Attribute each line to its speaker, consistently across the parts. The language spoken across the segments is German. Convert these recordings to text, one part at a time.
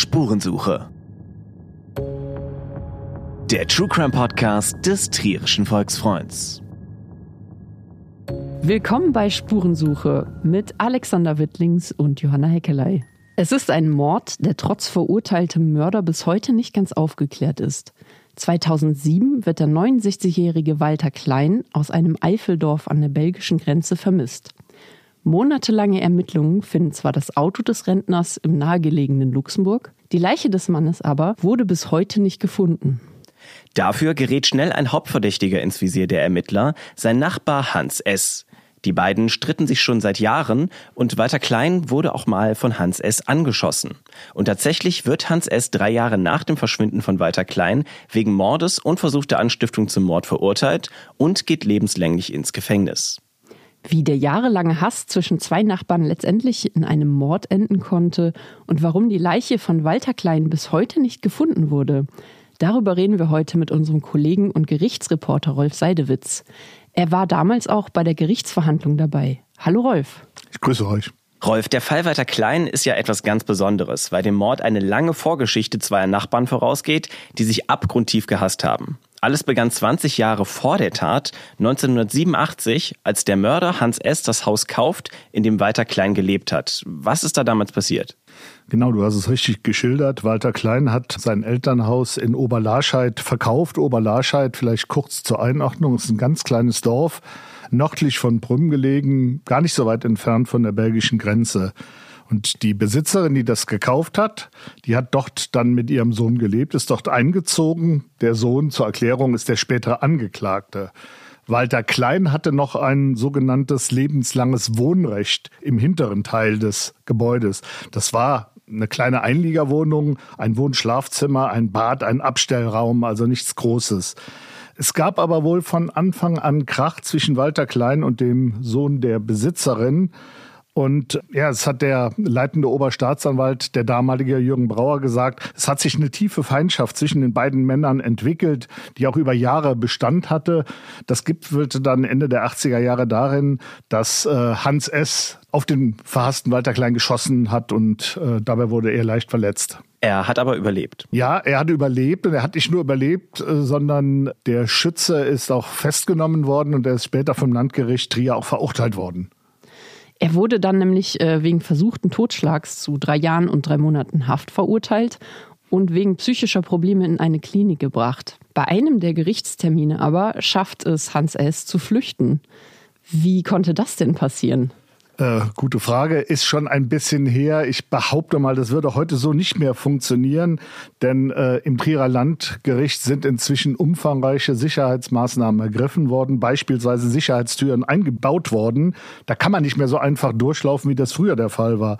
Speaker 1: Spurensuche. Der True Crime Podcast des Trierischen Volksfreunds.
Speaker 2: Willkommen bei Spurensuche mit Alexander Wittlings und Johanna Heckelei. Es ist ein Mord, der trotz verurteiltem Mörder bis heute nicht ganz aufgeklärt ist. 2007 wird der 69-jährige Walter Klein aus einem Eifeldorf an der belgischen Grenze vermisst. Monatelange Ermittlungen finden zwar das Auto des Rentners im nahegelegenen Luxemburg, die Leiche des Mannes aber wurde bis heute nicht gefunden.
Speaker 1: Dafür gerät schnell ein Hauptverdächtiger ins Visier der Ermittler, sein Nachbar Hans S. Die beiden stritten sich schon seit Jahren und Walter Klein wurde auch mal von Hans S. angeschossen. Und tatsächlich wird Hans S. drei Jahre nach dem Verschwinden von Walter Klein wegen Mordes und versuchter Anstiftung zum Mord verurteilt und geht lebenslänglich ins Gefängnis.
Speaker 2: Wie der jahrelange Hass zwischen zwei Nachbarn letztendlich in einem Mord enden konnte und warum die Leiche von Walter Klein bis heute nicht gefunden wurde, darüber reden wir heute mit unserem Kollegen und Gerichtsreporter Rolf Seidewitz. Er war damals auch bei der Gerichtsverhandlung dabei. Hallo Rolf.
Speaker 3: Ich grüße euch.
Speaker 1: Rolf, der Fall Walter Klein ist ja etwas ganz Besonderes, weil dem Mord eine lange Vorgeschichte zweier Nachbarn vorausgeht, die sich abgrundtief gehasst haben. Alles begann 20 Jahre vor der Tat, 1987, als der Mörder Hans S. das Haus kauft, in dem Walter Klein gelebt hat. Was ist da damals passiert?
Speaker 3: Genau, du hast es richtig geschildert. Walter Klein hat sein Elternhaus in Oberlarscheid verkauft. Oberlarscheid, vielleicht kurz zur Einordnung, ist ein ganz kleines Dorf, nördlich von Brünn gelegen, gar nicht so weit entfernt von der belgischen Grenze. Und die Besitzerin, die das gekauft hat, die hat dort dann mit ihrem Sohn gelebt, ist dort eingezogen. Der Sohn, zur Erklärung, ist der spätere Angeklagte. Walter Klein hatte noch ein sogenanntes lebenslanges Wohnrecht im hinteren Teil des Gebäudes. Das war eine kleine Einliegerwohnung, ein Wohnschlafzimmer, ein Bad, ein Abstellraum, also nichts Großes. Es gab aber wohl von Anfang an Krach zwischen Walter Klein und dem Sohn der Besitzerin. Und ja, es hat der leitende Oberstaatsanwalt, der damalige Jürgen Brauer, gesagt, es hat sich eine tiefe Feindschaft zwischen den beiden Männern entwickelt, die auch über Jahre Bestand hatte. Das gipfelte dann Ende der 80er Jahre darin, dass äh, Hans S. auf den verhassten Walter Klein geschossen hat und äh, dabei wurde er leicht verletzt.
Speaker 1: Er hat aber überlebt.
Speaker 3: Ja, er hat überlebt und er hat nicht nur überlebt, äh, sondern der Schütze ist auch festgenommen worden und er ist später vom Landgericht Trier auch verurteilt worden.
Speaker 2: Er wurde dann nämlich äh, wegen versuchten Totschlags zu drei Jahren und drei Monaten Haft verurteilt und wegen psychischer Probleme in eine Klinik gebracht. Bei einem der Gerichtstermine aber schafft es Hans S. zu flüchten. Wie konnte das denn passieren?
Speaker 3: Äh, gute Frage. Ist schon ein bisschen her. Ich behaupte mal, das würde heute so nicht mehr funktionieren, denn äh, im Trierer Landgericht sind inzwischen umfangreiche Sicherheitsmaßnahmen ergriffen worden, beispielsweise Sicherheitstüren eingebaut worden. Da kann man nicht mehr so einfach durchlaufen, wie das früher der Fall war.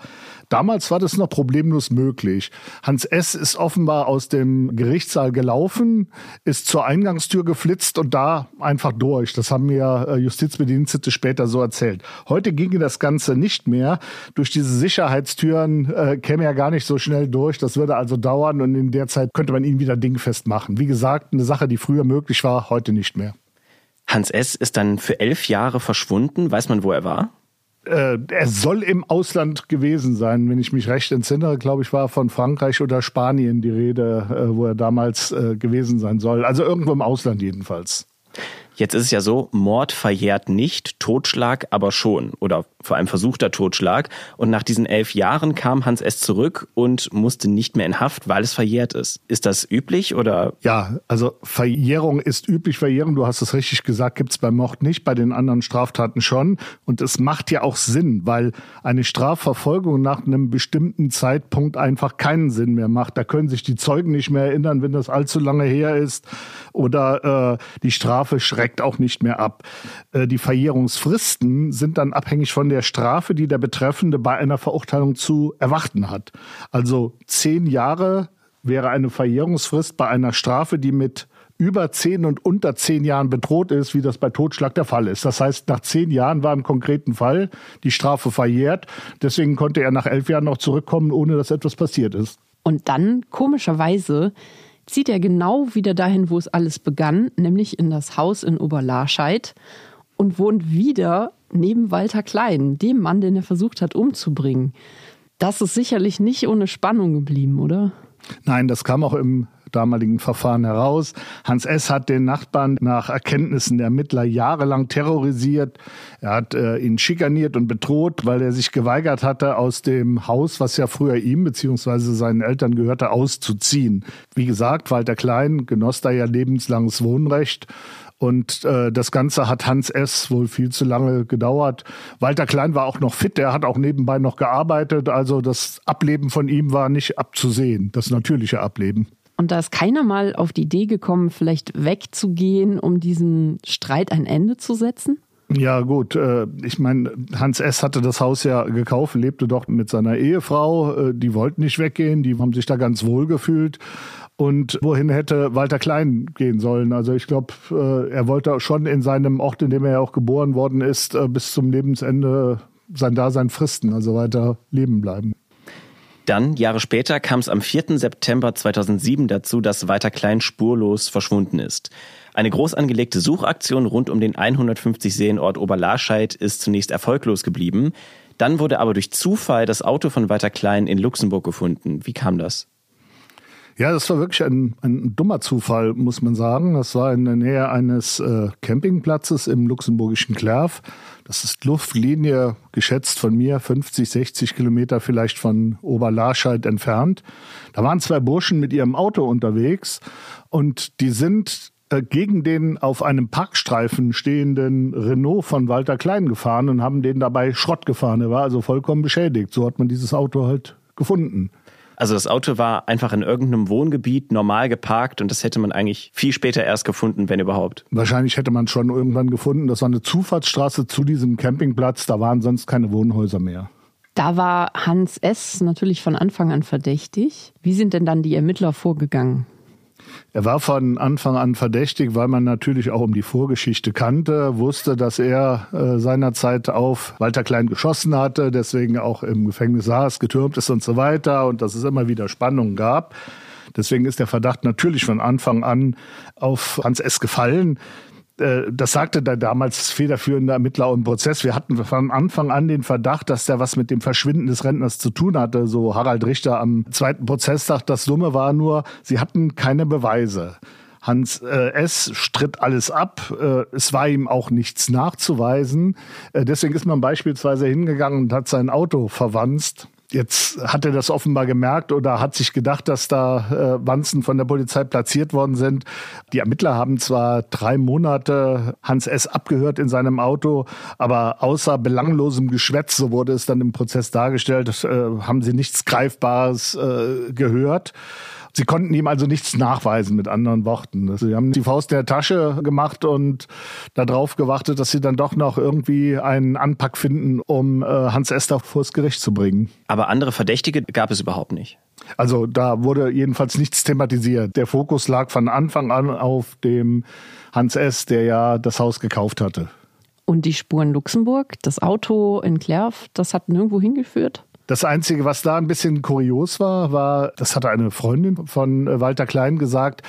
Speaker 3: Damals war das noch problemlos möglich. Hans S. ist offenbar aus dem Gerichtssaal gelaufen, ist zur Eingangstür geflitzt und da einfach durch. Das haben mir äh, Justizbedienstete später so erzählt. Heute ginge das Ganze nicht mehr. Durch diese Sicherheitstüren äh, käme er gar nicht so schnell durch. Das würde also dauern und in der Zeit könnte man ihn wieder dingfest machen. Wie gesagt, eine Sache, die früher möglich war, heute nicht mehr.
Speaker 1: Hans S. ist dann für elf Jahre verschwunden. Weiß man, wo er war?
Speaker 3: äh, er soll im Ausland gewesen sein, wenn ich mich recht entsinne, glaube ich, war von Frankreich oder Spanien die Rede, äh, wo er damals äh, gewesen sein soll. Also irgendwo im Ausland jedenfalls.
Speaker 1: Jetzt ist es ja so, Mord verjährt nicht, Totschlag aber schon oder vor allem versuchter Totschlag. Und nach diesen elf Jahren kam Hans S. zurück und musste nicht mehr in Haft, weil es verjährt ist. Ist das üblich oder?
Speaker 3: Ja, also Verjährung ist üblich. Verjährung, du hast es richtig gesagt, gibt's beim Mord nicht, bei den anderen Straftaten schon. Und es macht ja auch Sinn, weil eine Strafverfolgung nach einem bestimmten Zeitpunkt einfach keinen Sinn mehr macht. Da können sich die Zeugen nicht mehr erinnern, wenn das allzu lange her ist. Oder äh, die Strafe schreckt auch nicht mehr ab. Äh, die Verjährungsfristen sind dann abhängig von der Strafe, die der Betreffende bei einer Verurteilung zu erwarten hat. Also zehn Jahre wäre eine Verjährungsfrist bei einer Strafe, die mit über zehn und unter zehn Jahren bedroht ist, wie das bei Totschlag der Fall ist. Das heißt, nach zehn Jahren war im konkreten Fall die Strafe verjährt. Deswegen konnte er nach elf Jahren noch zurückkommen, ohne dass etwas passiert ist.
Speaker 2: Und dann, komischerweise, zieht er genau wieder dahin, wo es alles begann, nämlich in das Haus in Oberlarscheid und wohnt wieder neben Walter Klein, dem Mann, den er versucht hat umzubringen. Das ist sicherlich nicht ohne Spannung geblieben, oder?
Speaker 3: Nein, das kam auch im damaligen Verfahren heraus. Hans S. hat den Nachbarn nach Erkenntnissen der Ermittler jahrelang terrorisiert. Er hat äh, ihn schikaniert und bedroht, weil er sich geweigert hatte, aus dem Haus, was ja früher ihm bzw. seinen Eltern gehörte, auszuziehen. Wie gesagt, Walter Klein genoss da ja lebenslanges Wohnrecht. Und äh, das Ganze hat Hans S. wohl viel zu lange gedauert. Walter Klein war auch noch fit, er hat auch nebenbei noch gearbeitet. Also das Ableben von ihm war nicht abzusehen, das natürliche Ableben.
Speaker 2: Und da ist keiner mal auf die Idee gekommen, vielleicht wegzugehen, um diesem Streit ein Ende zu setzen?
Speaker 3: Ja, gut. Äh, ich meine, Hans S. hatte das Haus ja gekauft, lebte dort mit seiner Ehefrau. Äh, die wollten nicht weggehen, die haben sich da ganz wohl gefühlt. Und wohin hätte Walter Klein gehen sollen? Also ich glaube, äh, er wollte schon in seinem Ort, in dem er ja auch geboren worden ist, bis zum Lebensende sein Dasein fristen, also weiter leben bleiben.
Speaker 1: Dann, Jahre später, kam es am 4. September 2007 dazu, dass Walter Klein spurlos verschwunden ist. Eine groß angelegte Suchaktion rund um den 150 Seenort Oberlarscheid ist zunächst erfolglos geblieben. Dann wurde aber durch Zufall das Auto von Walter Klein in Luxemburg gefunden. Wie kam das?
Speaker 3: Ja, das war wirklich ein, ein dummer Zufall, muss man sagen. Das war in der Nähe eines äh, Campingplatzes im luxemburgischen Klerv. Das ist Luftlinie, geschätzt von mir, 50, 60 Kilometer vielleicht von Oberlarscheid entfernt. Da waren zwei Burschen mit ihrem Auto unterwegs und die sind äh, gegen den auf einem Parkstreifen stehenden Renault von Walter Klein gefahren und haben den dabei Schrott gefahren. Er war also vollkommen beschädigt. So hat man dieses Auto halt gefunden.
Speaker 1: Also das Auto war einfach in irgendeinem Wohngebiet normal geparkt und das hätte man eigentlich viel später erst gefunden, wenn überhaupt.
Speaker 3: Wahrscheinlich hätte man schon irgendwann gefunden. Das war eine Zufahrtsstraße zu diesem Campingplatz. Da waren sonst keine Wohnhäuser mehr.
Speaker 2: Da war Hans S. natürlich von Anfang an verdächtig. Wie sind denn dann die Ermittler vorgegangen?
Speaker 3: Er war von Anfang an verdächtig, weil man natürlich auch um die Vorgeschichte kannte, wusste, dass er äh, seinerzeit auf Walter Klein geschossen hatte, deswegen auch im Gefängnis saß, getürmt ist und so weiter und dass es immer wieder Spannungen gab. Deswegen ist der Verdacht natürlich von Anfang an auf Hans S. gefallen. Äh, das sagte der damals federführende Ermittler im Prozess. Wir hatten von Anfang an den Verdacht, dass der was mit dem Verschwinden des Rentners zu tun hatte. So Harald Richter am zweiten Prozesstag. Das Dumme war nur, sie hatten keine Beweise. Hans äh, S. stritt alles ab. Äh, es war ihm auch nichts nachzuweisen. Äh, deswegen ist man beispielsweise hingegangen und hat sein Auto verwanzt Jetzt hat er das offenbar gemerkt oder hat sich gedacht, dass da äh, Wanzen von der Polizei platziert worden sind. Die Ermittler haben zwar drei Monate Hans S. abgehört in seinem Auto, aber außer belanglosem Geschwätz, so wurde es dann im Prozess dargestellt, äh, haben sie nichts Greifbares äh, gehört. Sie konnten ihm also nichts nachweisen, mit anderen Worten. Sie haben die Faust in der Tasche gemacht und darauf gewartet, dass sie dann doch noch irgendwie einen Anpack finden, um äh, Hans Esther vors Gericht zu bringen.
Speaker 1: Aber andere Verdächtige gab es überhaupt nicht.
Speaker 3: Also da wurde jedenfalls nichts thematisiert. Der Fokus lag von Anfang an auf dem Hans S., der ja das Haus gekauft hatte.
Speaker 2: Und die Spuren Luxemburg, das Auto in Klerf, das hat nirgendwo hingeführt?
Speaker 3: Das Einzige, was da ein bisschen kurios war, war, das hatte eine Freundin von Walter Klein gesagt,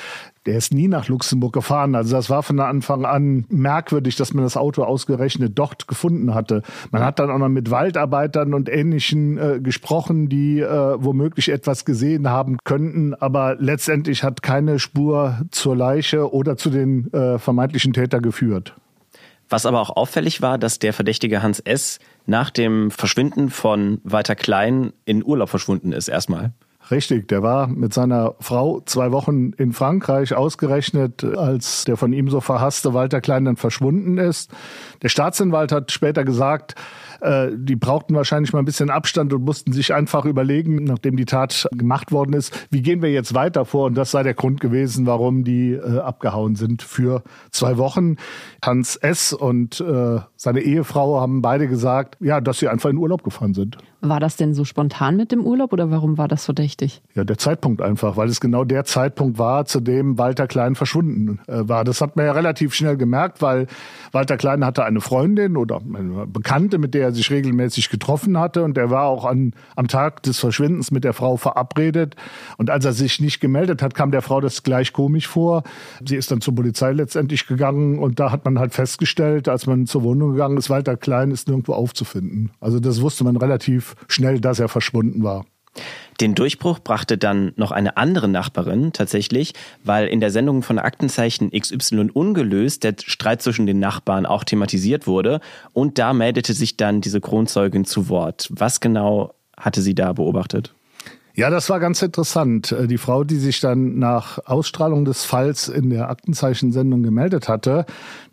Speaker 3: der ist nie nach Luxemburg gefahren. Also das war von Anfang an merkwürdig, dass man das Auto ausgerechnet dort gefunden hatte. Man hat dann auch noch mit Waldarbeitern und Ähnlichen äh, gesprochen, die äh, womöglich etwas gesehen haben könnten, aber letztendlich hat keine Spur zur Leiche oder zu den äh, vermeintlichen Täter geführt.
Speaker 1: Was aber auch auffällig war, dass der Verdächtige Hans S. nach dem Verschwinden von Walter Klein in Urlaub verschwunden ist, erstmal.
Speaker 3: Richtig, der war mit seiner Frau zwei Wochen in Frankreich ausgerechnet, als der von ihm so verhasste Walter Klein dann verschwunden ist. Der Staatsanwalt hat später gesagt, äh, die brauchten wahrscheinlich mal ein bisschen Abstand und mussten sich einfach überlegen, nachdem die Tat gemacht worden ist, wie gehen wir jetzt weiter vor? Und das sei der Grund gewesen, warum die äh, abgehauen sind für zwei Wochen. Hans S. und äh, seine Ehefrau haben beide gesagt, ja, dass sie einfach in Urlaub gefahren sind.
Speaker 2: War das denn so spontan mit dem Urlaub oder warum war das verdächtig?
Speaker 3: Ja, der Zeitpunkt einfach, weil es genau der Zeitpunkt war, zu dem Walter Klein verschwunden äh, war. Das hat man ja relativ schnell gemerkt, weil Walter Klein hatte eine Freundin oder eine Bekannte, mit der er sich regelmäßig getroffen hatte und er war auch an, am Tag des Verschwindens mit der Frau verabredet. Und als er sich nicht gemeldet hat, kam der Frau das gleich komisch vor. Sie ist dann zur Polizei letztendlich gegangen und da hat man halt festgestellt, als man zur Wohnung gegangen ist, Walter Klein ist nirgendwo aufzufinden. Also das wusste man relativ schnell, dass er verschwunden war.
Speaker 1: Den Durchbruch brachte dann noch eine andere Nachbarin tatsächlich, weil in der Sendung von Aktenzeichen XY ungelöst der Streit zwischen den Nachbarn auch thematisiert wurde und da meldete sich dann diese Kronzeugin zu Wort. Was genau hatte sie da beobachtet?
Speaker 3: Ja, das war ganz interessant. Äh, die Frau, die sich dann nach Ausstrahlung des Falls in der Aktenzeichensendung gemeldet hatte,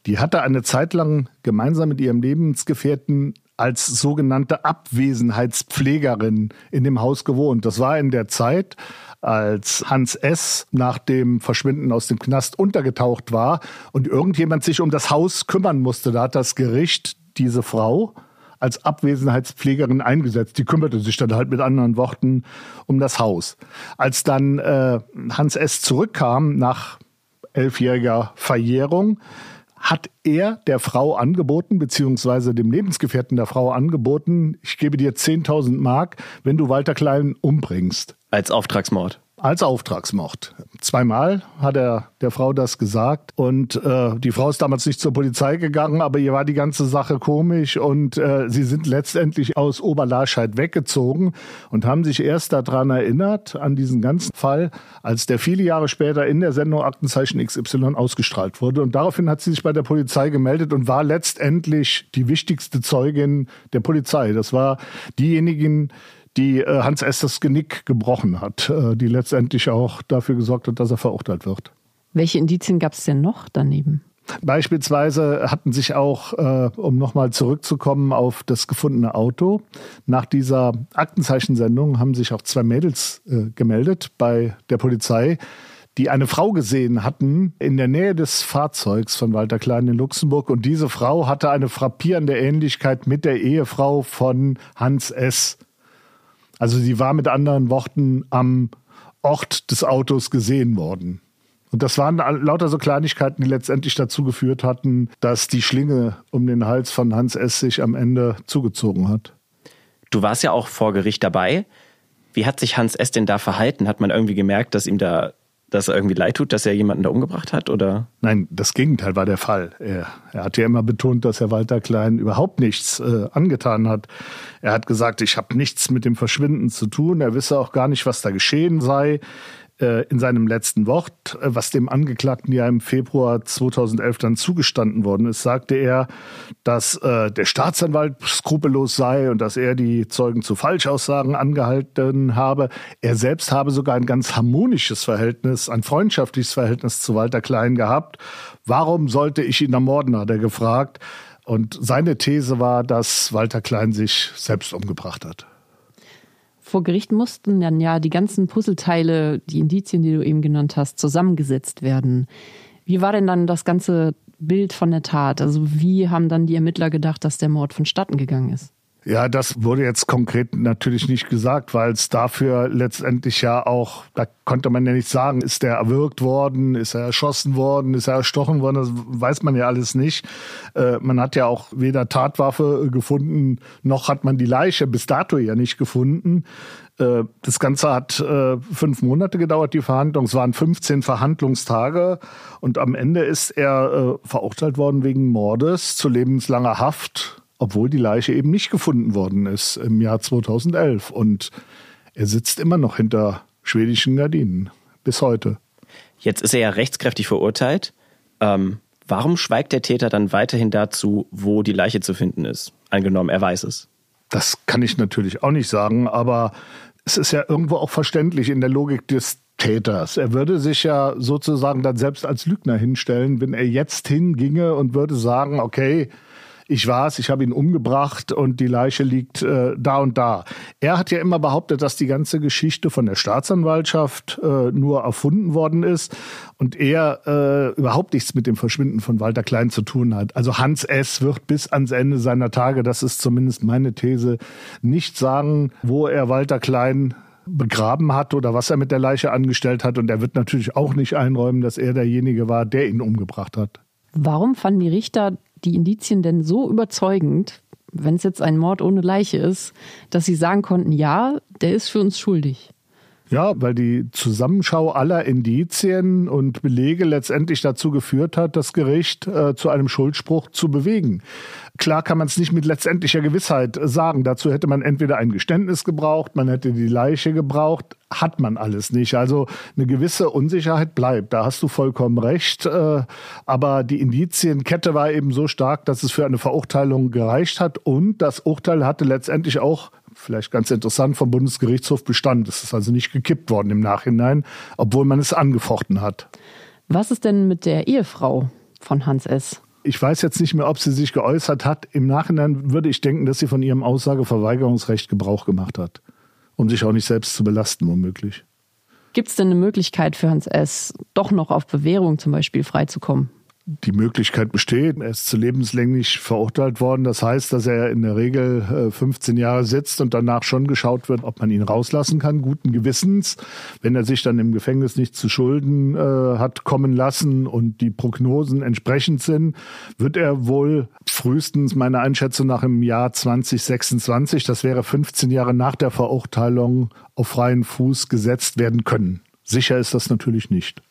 Speaker 3: die hatte eine Zeit lang gemeinsam mit ihrem Lebensgefährten als sogenannte Abwesenheitspflegerin in dem Haus gewohnt. Das war in der Zeit, als Hans S. nach dem Verschwinden aus dem Knast untergetaucht war und irgendjemand sich um das Haus kümmern musste. Da hat das Gericht diese Frau als Abwesenheitspflegerin eingesetzt. Die kümmerte sich dann halt mit anderen Worten um das Haus. Als dann äh, Hans S. zurückkam nach elfjähriger Verjährung, hat er der Frau angeboten, beziehungsweise dem Lebensgefährten der Frau angeboten, ich gebe dir 10.000 Mark, wenn du Walter Klein umbringst.
Speaker 1: Als Auftragsmord
Speaker 3: als Auftragsmord. Zweimal hat er der Frau das gesagt und äh, die Frau ist damals nicht zur Polizei gegangen, aber ihr war die ganze Sache komisch und äh, sie sind letztendlich aus Oberlarscheid weggezogen und haben sich erst daran erinnert, an diesen ganzen Fall, als der viele Jahre später in der Sendung Aktenzeichen XY ausgestrahlt wurde und daraufhin hat sie sich bei der Polizei gemeldet und war letztendlich die wichtigste Zeugin der Polizei. Das war diejenigen, die äh, Hans S. das Genick gebrochen hat, äh, die letztendlich auch dafür gesorgt hat, dass er verurteilt wird.
Speaker 2: Welche Indizien gab es denn noch daneben?
Speaker 3: Beispielsweise hatten sich auch, äh, um nochmal zurückzukommen auf das gefundene Auto, nach dieser Aktenzeichensendung haben sich auch zwei Mädels äh, gemeldet bei der Polizei, die eine Frau gesehen hatten in der Nähe des Fahrzeugs von Walter Klein in Luxemburg. Und diese Frau hatte eine frappierende Ähnlichkeit mit der Ehefrau von Hans S. Also sie war mit anderen Worten am Ort des Autos gesehen worden. Und das waren lauter so Kleinigkeiten, die letztendlich dazu geführt hatten, dass die Schlinge um den Hals von Hans S. sich am Ende zugezogen hat.
Speaker 1: Du warst ja auch vor Gericht dabei. Wie hat sich Hans S. denn da verhalten? Hat man irgendwie gemerkt, dass ihm da dass er irgendwie leid tut, dass er jemanden da umgebracht hat, oder?
Speaker 3: Nein, das Gegenteil war der Fall. Er, er hat ja immer betont, dass Herr Walter Klein überhaupt nichts äh, angetan hat. Er hat gesagt, ich habe nichts mit dem Verschwinden zu tun. Er wisse auch gar nicht, was da geschehen sei. Äh, in seinem letzten Wort, äh, was dem Angeklagten ja im Februar 2011 dann zugestanden worden ist, sagte er, dass äh, der Staatsanwalt skrupellos sei und dass er die Zeugen zu Falschaussagen angehalten habe. Er selbst habe sogar ein ganz harmonisches Verhältnis, ein freundschaftliches Verhältnis zu Walter Klein gehabt. Warum sollte ich ihn ermorden, hat er gefragt. Und seine These war, dass Walter Klein sich selbst umgebracht hat
Speaker 2: vor Gericht mussten dann ja die ganzen Puzzleteile, die Indizien, die du eben genannt hast, zusammengesetzt werden. Wie war denn dann das ganze Bild von der Tat? Also wie haben dann die Ermittler gedacht, dass der Mord vonstatten gegangen ist?
Speaker 3: Ja, das wurde jetzt konkret natürlich nicht gesagt, weil es dafür letztendlich ja auch, da konnte man ja nicht sagen, ist der erwürgt worden, ist er erschossen worden, ist er erstochen worden, das weiß man ja alles nicht. Äh, man hat ja auch weder Tatwaffe gefunden, noch hat man die Leiche bis dato ja nicht gefunden. Äh, das Ganze hat äh, fünf Monate gedauert, die Verhandlung. Es waren 15 Verhandlungstage und am Ende ist er verurteilt worden wegen Mordes zu lebenslanger Haft obwohl die Leiche eben nicht gefunden worden ist im Jahr 2011. Und er sitzt immer noch hinter schwedischen Gardinen bis heute.
Speaker 1: Jetzt ist er ja rechtskräftig verurteilt. Ähm, warum schweigt der Täter dann weiterhin dazu, wo die Leiche zu finden ist? Angenommen, er weiß es.
Speaker 3: Das kann ich natürlich auch nicht sagen, aber es ist ja irgendwo auch verständlich in der Logik des Täters. Er würde sich ja sozusagen dann selbst als Lügner hinstellen, wenn er jetzt hinginge und würde sagen, okay, ich war's, ich habe ihn umgebracht und die Leiche liegt äh, da und da. Er hat ja immer behauptet, dass die ganze Geschichte von der Staatsanwaltschaft äh, nur erfunden worden ist und er äh, überhaupt nichts mit dem Verschwinden von Walter Klein zu tun hat. Also Hans S. wird bis ans Ende seiner Tage, das ist zumindest meine These, nicht sagen, wo er Walter Klein begraben hat oder was er mit der Leiche angestellt hat. Und er wird natürlich auch nicht einräumen, dass er derjenige war, der ihn umgebracht hat.
Speaker 2: Warum fanden die Richter die Indizien denn so überzeugend, wenn es jetzt ein Mord ohne Leiche ist, dass sie sagen konnten, ja, der ist für uns schuldig?
Speaker 3: Ja, weil die Zusammenschau aller Indizien und Belege letztendlich dazu geführt hat, das Gericht äh, zu einem Schuldspruch zu bewegen. Klar kann man es nicht mit letztendlicher Gewissheit sagen. Dazu hätte man entweder ein Geständnis gebraucht, man hätte die Leiche gebraucht, hat man alles nicht. Also eine gewisse Unsicherheit bleibt. Da hast du vollkommen recht. Äh, aber die Indizienkette war eben so stark, dass es für eine Verurteilung gereicht hat. Und das Urteil hatte letztendlich auch vielleicht ganz interessant, vom Bundesgerichtshof Bestand. Es ist also nicht gekippt worden im Nachhinein, obwohl man es angefochten hat.
Speaker 2: Was ist denn mit der Ehefrau von Hans S.?
Speaker 3: Ich weiß jetzt nicht mehr, ob sie sich geäußert hat. Im Nachhinein würde ich denken, dass sie von ihrem Aussageverweigerungsrecht Gebrauch gemacht hat, um sich auch nicht selbst zu belasten, womöglich.
Speaker 2: Gibt es denn eine Möglichkeit für Hans S., doch noch auf Bewährung zum Beispiel freizukommen?
Speaker 3: Die Möglichkeit besteht. Er ist zu lebenslänglich verurteilt worden. Das heißt, dass er in der Regel 15 äh, Jahre sitzt und danach schon geschaut wird, ob man ihn rauslassen kann, guten Gewissens. Wenn er sich dann im Gefängnis nicht zu Schulden äh, hat kommen lassen und die Prognosen entsprechend sind, wird er wohl frühestens meiner Einschätzung nach im Jahr 2026, das wäre 15 Jahre nach der Verurteilung, auf freien Fuß gesetzt werden können. Sicher ist das natürlich nicht.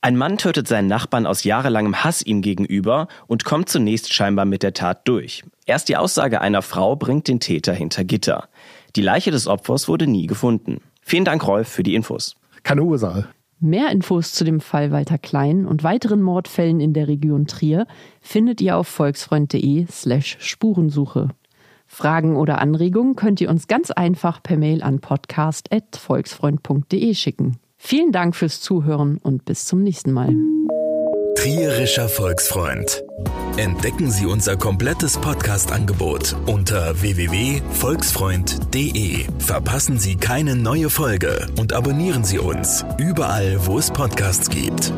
Speaker 1: Ein Mann tötet seinen Nachbarn aus jahrelangem Hass ihm gegenüber und kommt zunächst scheinbar mit der Tat durch. Erst die Aussage einer Frau bringt den Täter hinter Gitter. Die Leiche des Opfers wurde nie gefunden. Vielen Dank, Rolf, für die Infos.
Speaker 3: Keine Ursache.
Speaker 2: Mehr Infos zu dem Fall Walter Klein und weiteren Mordfällen in der Region Trier findet ihr auf volksfreund.de slash Spurensuche. Fragen oder Anregungen könnt ihr uns ganz einfach per Mail an podcast.volksfreund.de schicken. Vielen Dank fürs Zuhören und bis zum nächsten Mal.
Speaker 4: Trierischer Volksfreund. Entdecken Sie unser komplettes Podcast-Angebot unter www.volksfreund.de. Verpassen Sie keine neue Folge und abonnieren Sie uns überall, wo es Podcasts gibt.